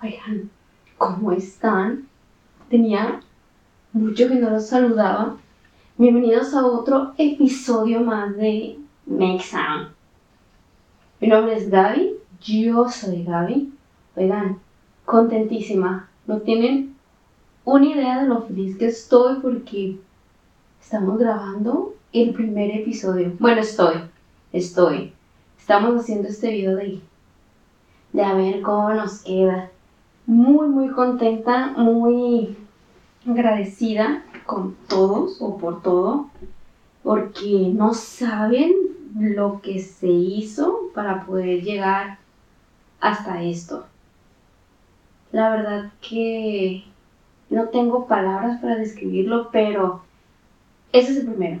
Oigan, ¿cómo están? Tenía mucho que no los saludaba. Bienvenidos a otro episodio más de Make Sound. Mi nombre es Gaby, yo soy Gaby. Oigan, contentísima. No tienen una idea de lo feliz que estoy porque estamos grabando el primer episodio. Bueno, estoy, estoy. Estamos haciendo este video de, de a ver cómo nos queda muy, muy contenta, muy agradecida con todos o por todo, porque no saben lo que se hizo para poder llegar hasta esto. La verdad que no tengo palabras para describirlo, pero ese es el primero.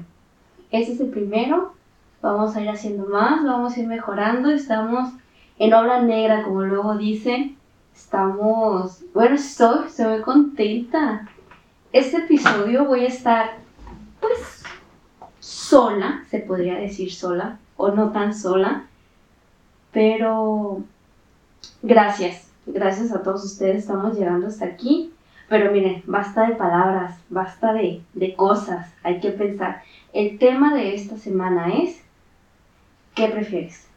Ese es el primero. Vamos a ir haciendo más, vamos a ir mejorando. Estamos en obra negra, como luego dicen. Estamos, bueno, estoy, estoy muy contenta. Este episodio voy a estar, pues, sola, se podría decir sola, o no tan sola, pero gracias, gracias a todos ustedes, estamos llegando hasta aquí. Pero miren, basta de palabras, basta de, de cosas, hay que pensar. El tema de esta semana es, ¿qué prefieres?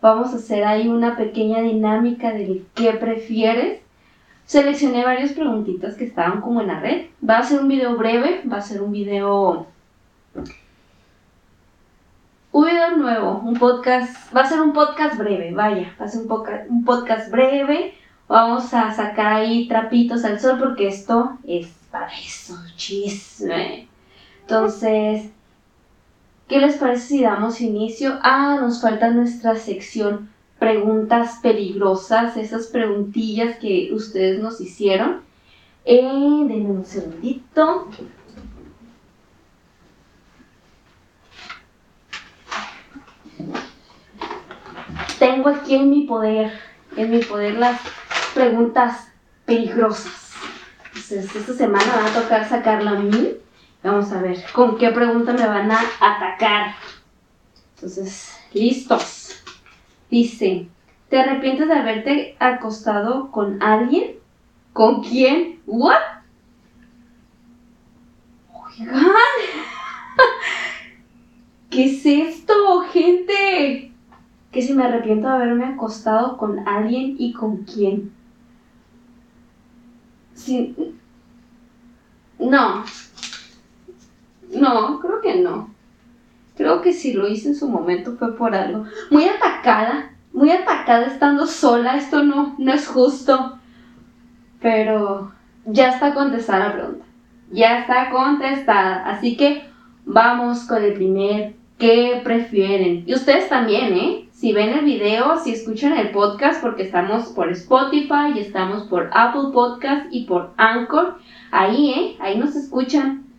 Vamos a hacer ahí una pequeña dinámica del qué prefieres. Seleccioné varias preguntitas que estaban como en la red. Va a ser un video breve, va a ser un video... Un video nuevo, un podcast, va a ser un podcast breve, vaya, va a ser un, podcast, un podcast breve. Vamos a sacar ahí trapitos al sol porque esto es para eso, chisme. Entonces, ¿Qué les parece si damos inicio? Ah, nos falta nuestra sección preguntas peligrosas, esas preguntillas que ustedes nos hicieron. Eh, denme un segundito. Tengo aquí en mi poder, en mi poder las preguntas peligrosas. Entonces, esta semana va a tocar sacarla a mí Vamos a ver con qué pregunta me van a atacar. Entonces, listos. Dice, ¿te arrepientes de haberte acostado con alguien? ¿Con quién? ¿What? Oigan. ¿Qué es esto, gente? Que si me arrepiento de haberme acostado con alguien y con quién. Sí. No, no, creo que no. Creo que si lo hice en su momento fue por algo. Muy atacada, muy atacada estando sola. Esto no, no es justo. Pero ya está contestada la pregunta. Ya está contestada. Así que vamos con el primer. ¿Qué prefieren? Y ustedes también, ¿eh? Si ven el video, si escuchan el podcast, porque estamos por Spotify y estamos por Apple Podcast y por Anchor. Ahí, ¿eh? Ahí nos escuchan.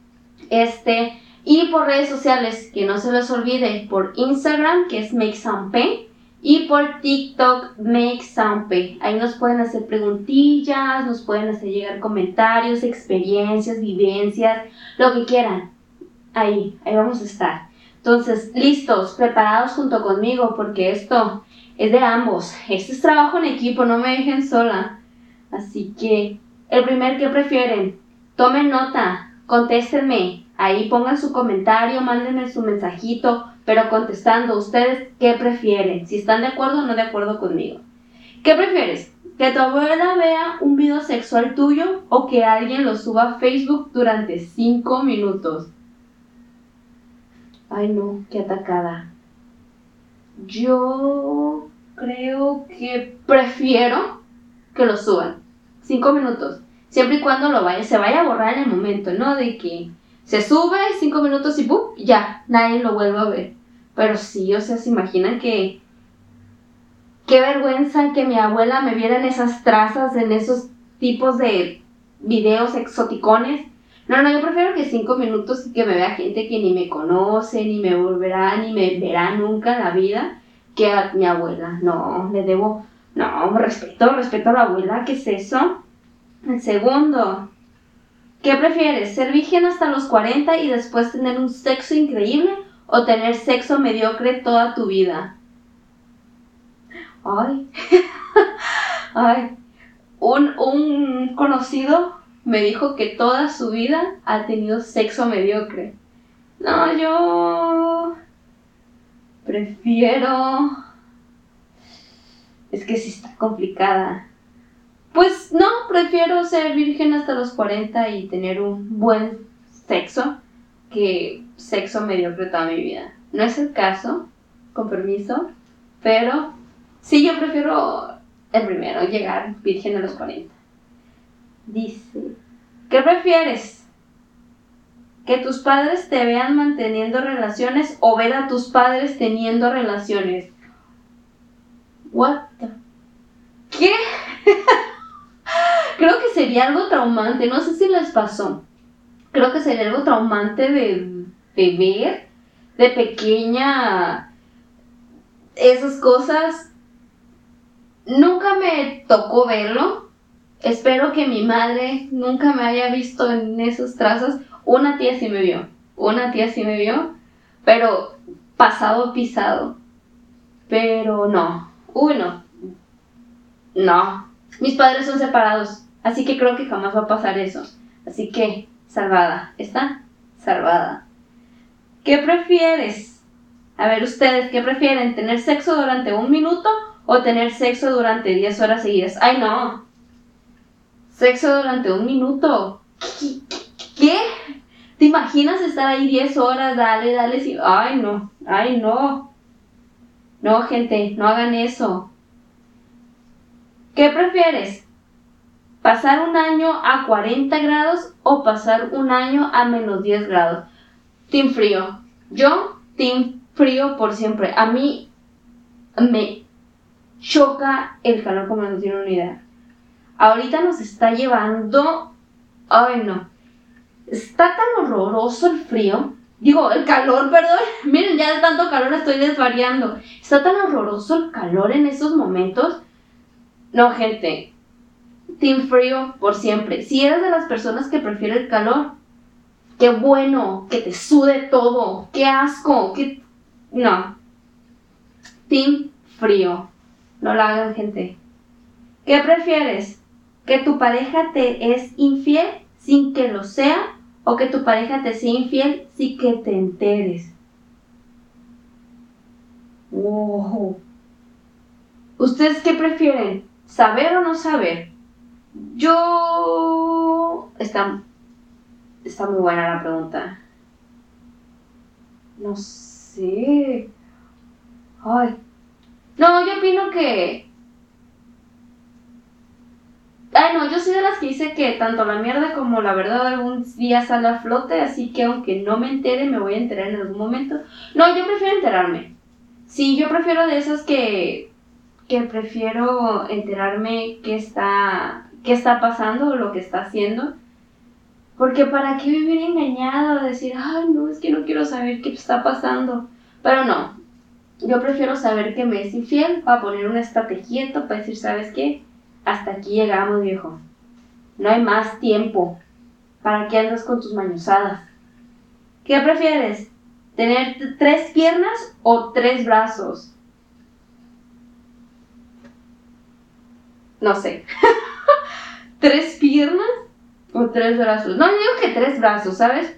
Este, y por redes sociales, que no se les olvide, por Instagram, que es Make Some y por TikTok, Make Some Ahí nos pueden hacer preguntillas, nos pueden hacer llegar comentarios, experiencias, vivencias, lo que quieran. Ahí, ahí vamos a estar. Entonces, listos, preparados junto conmigo, porque esto es de ambos. Este es trabajo en equipo, no me dejen sola. Así que, el primer que prefieren, tomen nota, contéstenme, ahí pongan su comentario, mándenme su mensajito, pero contestando, ¿ustedes qué prefieren? Si están de acuerdo o no de acuerdo conmigo. ¿Qué prefieres? ¿Que tu abuela vea un video sexual tuyo o que alguien lo suba a Facebook durante 5 minutos? Ay no, qué atacada. Yo creo que prefiero que lo suban. 5 minutos. Siempre y cuando lo vaya, se vaya a borrar en el momento, ¿no? De que se sube cinco minutos y ¡pum! Ya, nadie lo vuelve a ver. Pero sí, o sea, se imaginan que. Qué vergüenza que mi abuela me viera en esas trazas, en esos tipos de videos exoticones. No, no, yo prefiero que cinco minutos y que me vea gente que ni me conoce, ni me volverá, ni me verá nunca en la vida, que a mi abuela. No, le debo. No, respeto, respeto a la abuela, ¿qué es eso? El segundo, ¿qué prefieres? ¿Ser virgen hasta los 40 y después tener un sexo increíble o tener sexo mediocre toda tu vida? Ay, ay, un, un conocido me dijo que toda su vida ha tenido sexo mediocre. No, yo prefiero... Es que sí está complicada. Pues no, prefiero ser virgen hasta los 40 y tener un buen sexo que sexo mediocre toda mi vida. No es el caso, con permiso, pero sí yo prefiero el primero, llegar virgen a los 40. Dice, ¿qué prefieres? ¿Que tus padres te vean manteniendo relaciones o ver a tus padres teniendo relaciones? What ¿Qué? Creo que sería algo traumante, no sé si les pasó. Creo que sería algo traumante de, ver de pequeña esas cosas. Nunca me tocó verlo. Espero que mi madre nunca me haya visto en esos trazos. Una tía sí me vio. Una tía sí me vio. Pero pasado pisado. Pero no. Uy, no. No. Mis padres son separados. Así que creo que jamás va a pasar eso. Así que, salvada. ¿Está? Salvada. ¿Qué prefieres? A ver, ustedes, ¿qué prefieren? ¿Tener sexo durante un minuto o tener sexo durante 10 horas seguidas? ¡Ay, no! Sexo durante un minuto. ¿Qué? ¿Te imaginas estar ahí 10 horas? Dale, dale. ¡Ay, no! ¡Ay, no! No, gente, no hagan eso. ¿Qué prefieres? ¿Pasar un año a 40 grados o pasar un año a menos 10 grados? Team frío. Yo, team frío por siempre. A mí me choca el calor como no tiene una idea. Ahorita nos está llevando... Ay, no. Está tan horroroso el frío. Digo, el calor, perdón. Miren, ya de tanto calor estoy desvariando. Está tan horroroso el calor en esos momentos. No, gente. Team frío por siempre. Si eres de las personas que prefiere el calor, qué bueno, que te sude todo, qué asco, qué... No. Team frío. No lo hagan, gente. ¿Qué prefieres? ¿Que tu pareja te es infiel sin que lo sea? ¿O que tu pareja te sea infiel sin que te enteres? Wow. ¿Ustedes qué prefieren? ¿Saber o no saber? Yo... Está Está muy buena la pregunta. No sé. Ay. No, yo opino que. Ay, no, yo soy de las que dice que tanto la mierda como la verdad algún día sale a flote, así que aunque no me entere, me voy a enterar en algún momento. No, yo prefiero enterarme. Sí, yo prefiero de esas que. que prefiero enterarme qué está. Qué está pasando o lo que está haciendo porque para qué vivir engañado, decir, ay, no, es que no quiero saber qué está pasando. Pero no, yo prefiero saber que me es infiel para poner un estate quieto, para decir, ¿sabes qué? Hasta aquí llegamos, viejo. No hay más tiempo. ¿Para qué andas con tus mañosadas? ¿Qué prefieres? ¿Tener tres piernas o tres brazos? No sé. ¿Tres piernas o tres brazos. No, yo digo que tres brazos, ¿sabes?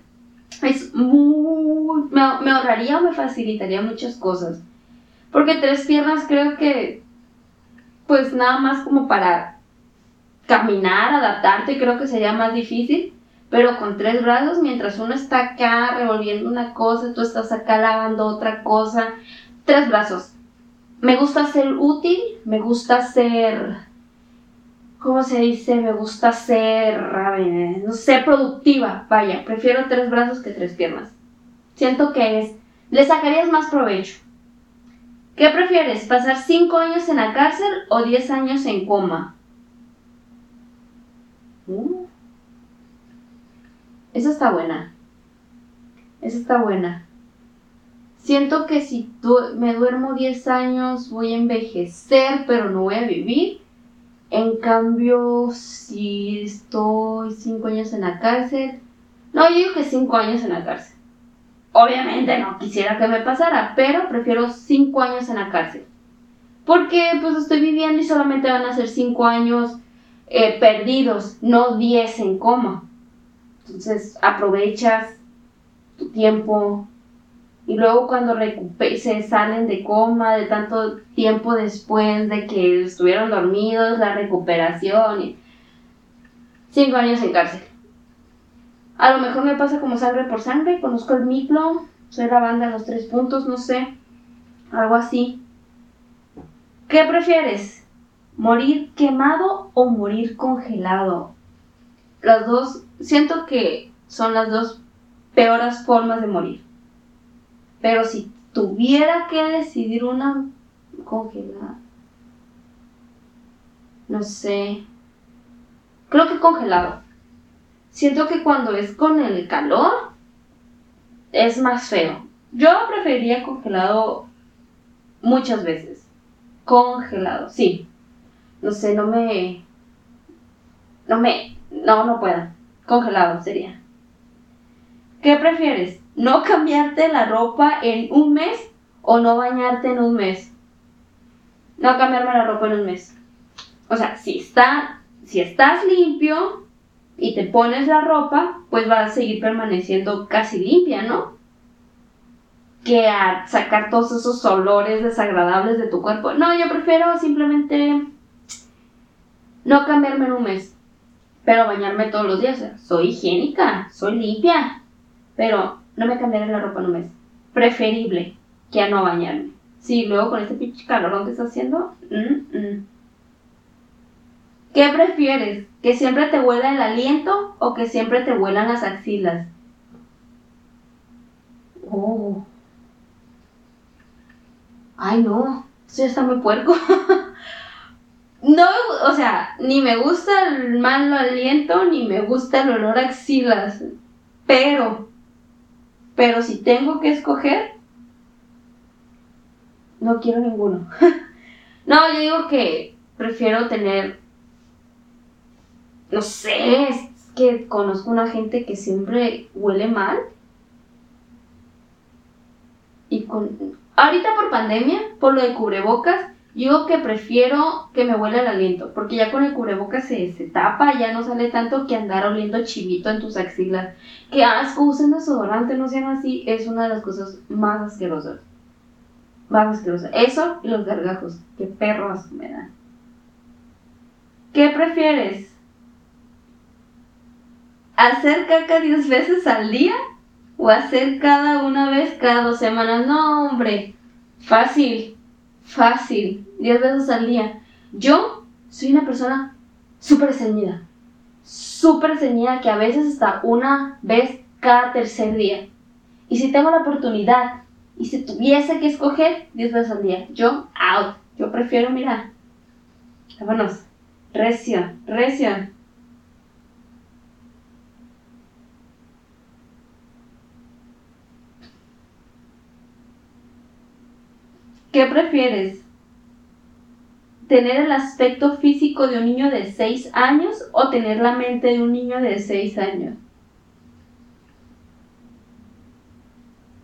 Es muy... Me, ahorraría o me facilitaría muchas cosas. Porque tres piernas creo que... Pues nada más como para caminar, adaptarte, creo que sería más difícil. Pero con tres brazos, mientras uno está acá revolviendo una cosa, tú estás acá lavando otra cosa. Tres brazos. Me gusta ser útil, me gusta ser ¿cómo se dice? Me gusta ser, no sé, productiva. Vaya, prefiero tres brazos que tres piernas. Siento que es, le sacarías más provecho. ¿Qué prefieres? ¿Pasar cinco años en la cárcel o diez años en coma? Uh. esa está buena. Esa está buena. Siento que si me duermo 10 años voy a envejecer, pero no voy a vivir. En cambio, si estoy cinco años en la cárcel, no, yo digo que cinco años en la cárcel. Obviamente no quisiera que me pasara, pero prefiero cinco años en la cárcel. Porque pues estoy viviendo y solamente van a ser cinco años. eh, perdidos, no 10 en coma. Entonces aprovechas tu tiempo y luego cuando se salen de coma de tanto tiempo después de que estuvieron dormidos, la recuperación. Cinco años en cárcel. A lo mejor me pasa como sangre por sangre, conozco el micro, soy la banda de los tres puntos, no sé, algo así. ¿Qué prefieres? ¿Morir quemado o morir congelado? Las dos, siento que son las dos peores formas de morir. Pero si tuviera que decidir una congelada, no sé, creo que congelado. Siento que cuando es con el calor es más feo. Yo preferiría congelado muchas veces. Congelado, sí. No sé, no me... No me... No, no puedo. Congelado sería. ¿Qué prefieres? ¿No cambiarte la ropa en un mes o no bañarte en un mes? No cambiarme la ropa en un mes. O sea, si, está, si estás limpio, y te pones la ropa, pues va a seguir permaneciendo casi limpia, ¿no? Que a sacar todos esos olores desagradables de tu cuerpo. No, yo prefiero simplemente no cambiarme en un mes, pero bañarme todos los días. soy higiénica, soy limpia, pero no me cambiaré la ropa en un mes. Preferible que a no bañarme. Sí, luego con este pinche calorón que está haciendo. ¿Qué prefieres? ¿Que siempre te huela el aliento o que siempre te huelan las axilas? Oh. Ay, no. Eso ya está muy puerco. no, o sea, ni me gusta el mal aliento, ni me gusta el olor axilas. Pero, pero si tengo que escoger, no quiero ninguno. no, yo digo que prefiero tener no sé, es que conozco una gente que siempre huele mal. Y con... Ahorita por pandemia, por lo de cubrebocas, yo que prefiero que me huela el aliento, porque ya con el cubrebocas se, se tapa, ya no sale tanto que andar oliendo chivito en tus axilas. Que asco, usen desodorante, no sean así, es una de las cosas más asquerosas. Más asquerosas. Eso y los gargajos, qué perros me dan. ¿Qué prefieres? hacer caca 10 veces al día o hacer cada una vez cada dos semanas. No, hombre, fácil, fácil, 10 veces al día. Yo soy una persona súper ceñida, súper ceñida que a veces hasta una vez cada tercer día. Y si tengo la oportunidad y si tuviese que escoger 10 veces al día, yo out. Yo prefiero, mira, vámonos, recio, recio. ¿Qué prefieres? ¿Tener el aspecto físico de un niño de 6 años o tener la mente de un niño de 6 años?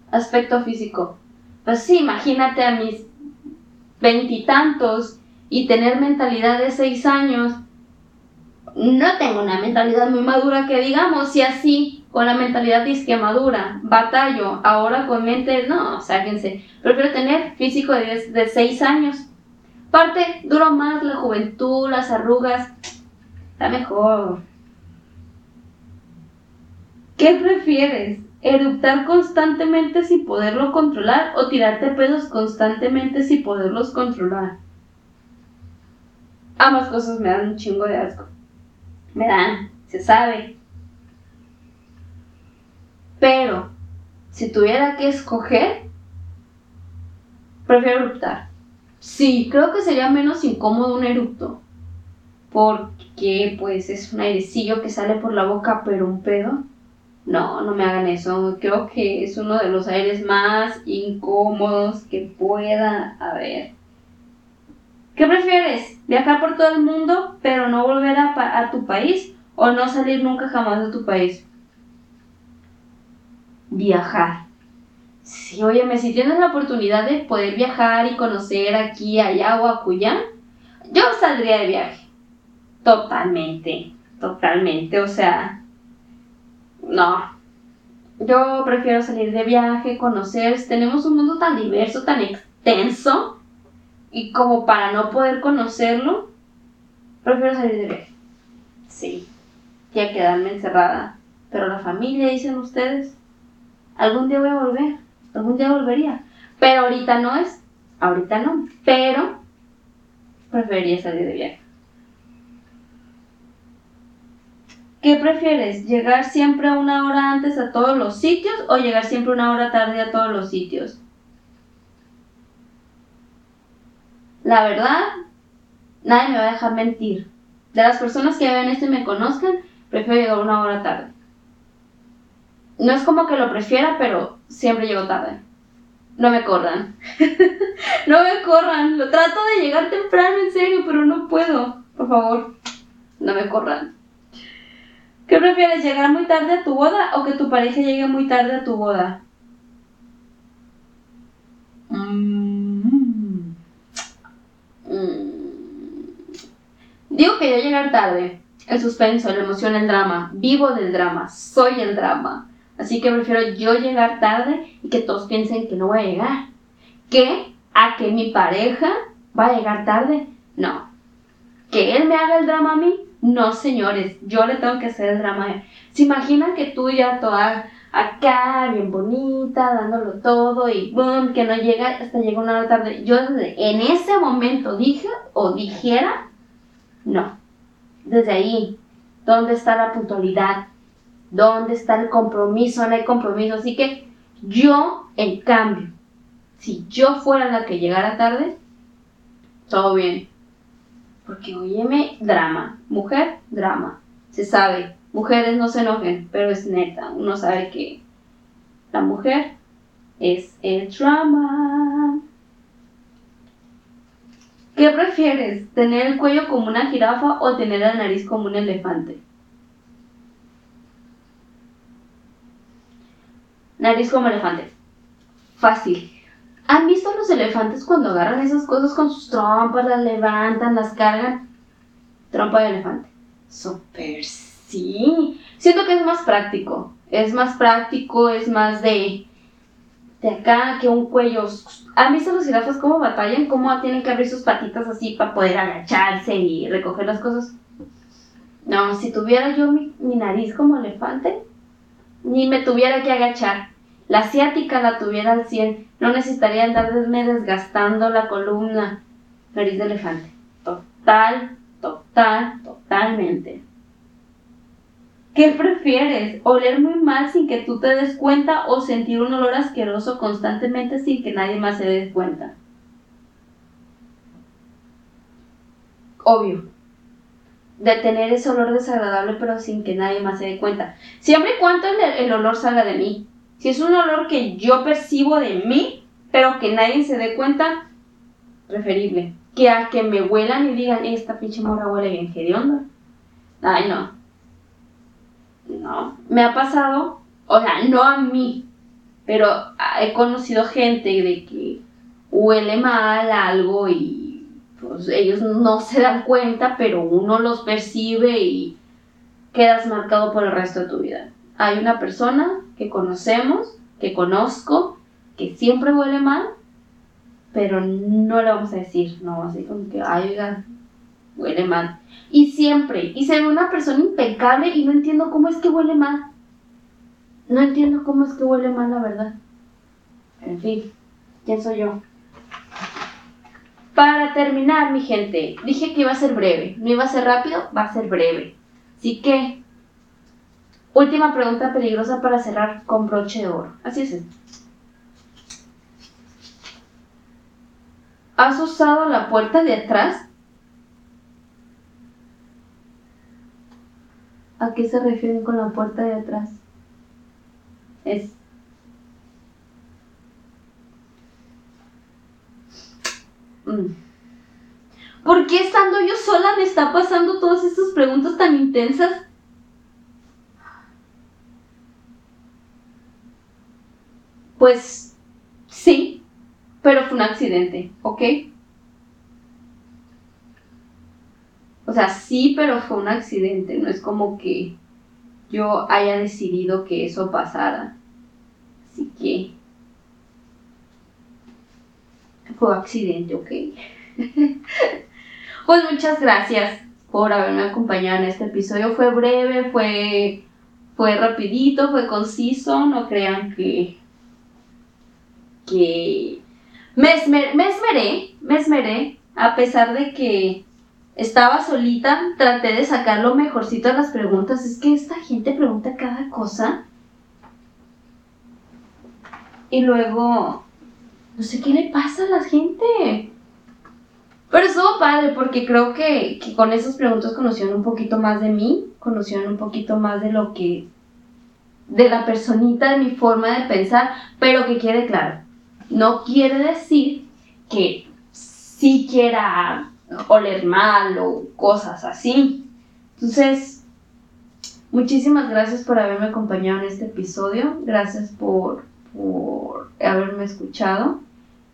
Aspecto físico. Pues sí, imagínate a mis veintitantos y, tener mentalidad de 6 años. No tengo una mentalidad muy madura que digamos, y así con la mentalidad disque madura, batallo, ahora con mente, no, sáquense. Prefiero tener físico de, de 6 años. Parte, duro más la juventud, las arrugas, está mejor. ¿Qué prefieres? ¿Eruptar constantemente sin poderlo controlar o tirarte pedos constantemente sin poderlos controlar? Ambas cosas me dan un chingo de asco. Me dan, se sabe. Pero, si tuviera que escoger, prefiero eruptar. Sí, creo que sería menos incómodo un erupto. Porque, pues, es un airecillo que sale por la boca, pero un pedo. No, no me hagan eso. Creo que es uno de los aires más incómodos que pueda haber. ¿Qué prefieres? ¿Viajar por todo el mundo, pero no volver a, a tu país? ¿O no salir nunca jamás de tu país? Viajar. Sí, óyeme, si tienes la oportunidad de poder viajar y conocer aquí, allá o acullá, yo saldría de viaje. Totalmente, totalmente, o sea, no. Yo prefiero salir de viaje, conocer, tenemos un mundo tan diverso, tan extenso, y como para no poder conocerlo, prefiero salir de viaje. Sí, que quedarme encerrada. Pero la familia, dicen ustedes, algún día voy a volver, algún día volvería. Pero ahorita no es, ahorita no, pero preferiría salir de viaje. ¿Qué prefieres? ¿Llegar siempre una hora antes a todos los sitios o llegar siempre una hora tarde a todos los sitios? La verdad, nadie me va a dejar mentir. De las personas que vean esto y me conozcan, prefiero llegar una hora tarde. No es como que lo prefiera, pero siempre llego tarde. No me corran. no me corran. Lo trato de llegar temprano, en serio, pero no puedo. Por favor, no me corran. ¿Qué prefieres, llegar muy tarde a tu boda o que tu pareja llegue muy tarde a tu boda? Mm. Digo que yo llegar tarde. El suspenso, la emoción, el drama. Vivo del drama. Soy el drama. Así que prefiero yo llegar tarde y que todos piensen que no voy a llegar. Que a que mi pareja va a llegar tarde. No. Que él me haga el drama a mí. No, señores. Yo le tengo que hacer el drama a él. ¿Se imaginan que tú ya toda acá, bien bonita, dándolo todo y boom, que no llega hasta llega una hora tarde? Yo en ese momento dije o dijera, no. Desde ahí, ¿dónde está la puntualidad? ¿Dónde está el compromiso? No hay compromiso. Así que yo, en cambio, si yo fuera la que llegara tarde, todo bien. Porque, óyeme, drama. Mujer, drama. Se sabe. Mujeres no se enojen, pero es neta. Uno sabe que la mujer es el drama. ¿Qué prefieres? ¿Tener el cuello como una jirafa o tener la nariz como un elefante? Nariz como elefante. Fácil. ¿Han visto los elefantes cuando agarran esas cosas con sus trompas, las levantan, las cargan? Trompa de elefante. Super sí. Siento que es más práctico. Es más práctico, es más de, de acá que un cuello. ¿Han visto los jirafas cómo batallan? ¿Cómo tienen que abrir sus patitas así para poder agacharse y recoger las cosas? No, si tuviera yo mi nariz como elefante, ni me tuviera que agachar. La asiática la tuviera al 100, no necesitaría andarme desgastando la columna. Nariz de elefante. Total, total, totalmente. ¿Qué prefieres? ¿Oler muy mal sin que tú te des cuenta o sentir un olor asqueroso constantemente sin que nadie más se dé cuenta? Obvio de tener ese olor desagradable pero sin que nadie más se dé cuenta. Siempre y cuando el, olor salga de mí. Si es un olor que yo percibo de mí, pero que nadie se dé cuenta, preferible. Que a que me huelan y digan, esta pinche mora huele bien, ¿qué de onda? Ay, no. No. Me ha pasado, o sea, no a mí, pero he conocido gente de que huele mal algo y pues ellos no se dan cuenta, pero uno los percibe y quedas marcado por el resto de tu vida. Hay una persona que conocemos, que conozco, que siempre huele mal, pero no le vamos a decir, no, así como que, ay, oiga, huele mal. Y siempre, y se ve una persona impecable y no entiendo cómo es que huele mal. No entiendo cómo es que huele mal, la verdad. En fin, ¿quién soy yo? Para terminar, mi gente, dije que iba a ser breve. No iba a ser rápido, va a ser breve. Así que, última pregunta peligrosa para cerrar con broche de oro. Así es. ¿Has usado la puerta de atrás? ¿A qué se refieren con la puerta de atrás? Es Mm. ¿Por qué estando yo sola me está pasando todas estas preguntas tan intensas? Pues sí, pero fue un accidente, ¿ok? O sea, sí, pero fue un accidente, no es como que yo haya decidido que eso pasara. Así que fue accidente, ¿ok? pues muchas gracias por haberme acompañado en este episodio. Fue breve, fue, fue rapidito, fue conciso. No crean que... que... Me, esmeré, me esmeré, me esmeré, a pesar de que estaba solita, traté de sacar lo mejorcito de las preguntas. Es que esta gente pregunta cada cosa. Y luego, no sé qué le pasa a la gente. Pero estuvo padre porque creo que, con esas preguntas conocieron un poquito más de mí, conocieron un poquito más de lo que, de la personita, de mi forma de pensar, pero que quede claro, no quiere decir que sí quiera oler mal o cosas así. Entonces, muchísimas gracias por haberme acompañado en este episodio, gracias por, por haberme escuchado.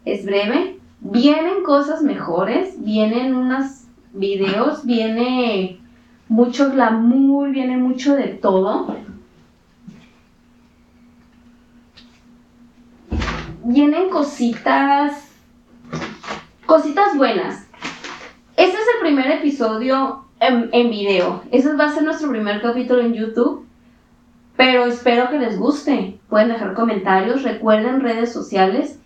Es breve, vienen cosas mejores, vienen unos videos, viene mucho glamour, viene mucho de todo. Vienen cositas, cositas buenas. Este es el primer episodio en, en video. Ese va a ser nuestro primer capítulo en YouTube. Pero espero que les guste. Pueden dejar comentarios. Recuerden redes sociales.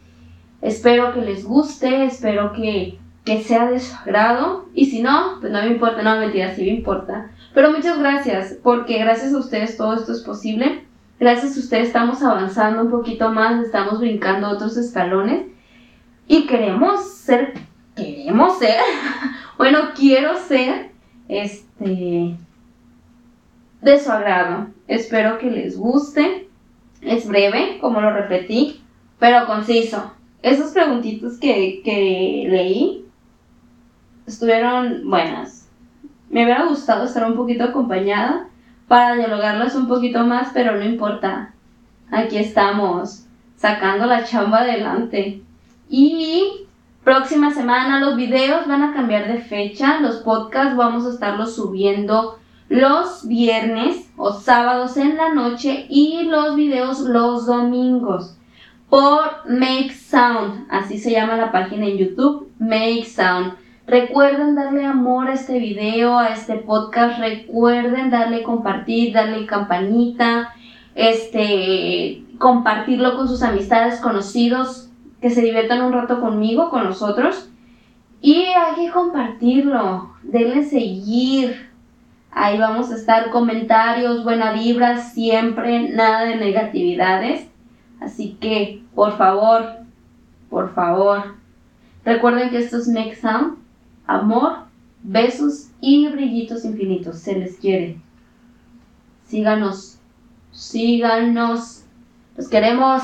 Espero que les guste, espero que, sea de su agrado. Y si no, pues no me importa, no mentira, sí me importa. Pero muchas gracias, porque gracias a ustedes todo esto es posible. Gracias a ustedes estamos avanzando un poquito más, estamos brincando otros escalones. Y queremos ser, queremos ser, bueno, quiero ser, este, de su agrado. Espero que les guste. Es breve, como lo repetí, pero conciso esas preguntitas que, que leí estuvieron buenas. Me hubiera gustado estar un poquito acompañada para dialogarlas un poquito más, pero no importa. Aquí estamos, sacando la chamba adelante. Y próxima semana los videos van a cambiar de fecha, los podcasts vamos a estarlos subiendo los viernes o sábados en la noche y los videos los domingos por Make Sound, así se llama la página en YouTube, Make Sound. Recuerden darle amor a este video, a este podcast, recuerden darle compartir, darle campanita, este, compartirlo con sus amistades, conocidos, que se diviertan un rato conmigo, con nosotros. Y hay que compartirlo, denle seguir. Ahí vamos a estar comentarios, buena vibra, siempre, nada de negatividades. Así que, por favor, por favor, recuerden que esto es Make Sound, amor, besos y brillitos infinitos. Se les quiere. Síganos, síganos. Los queremos.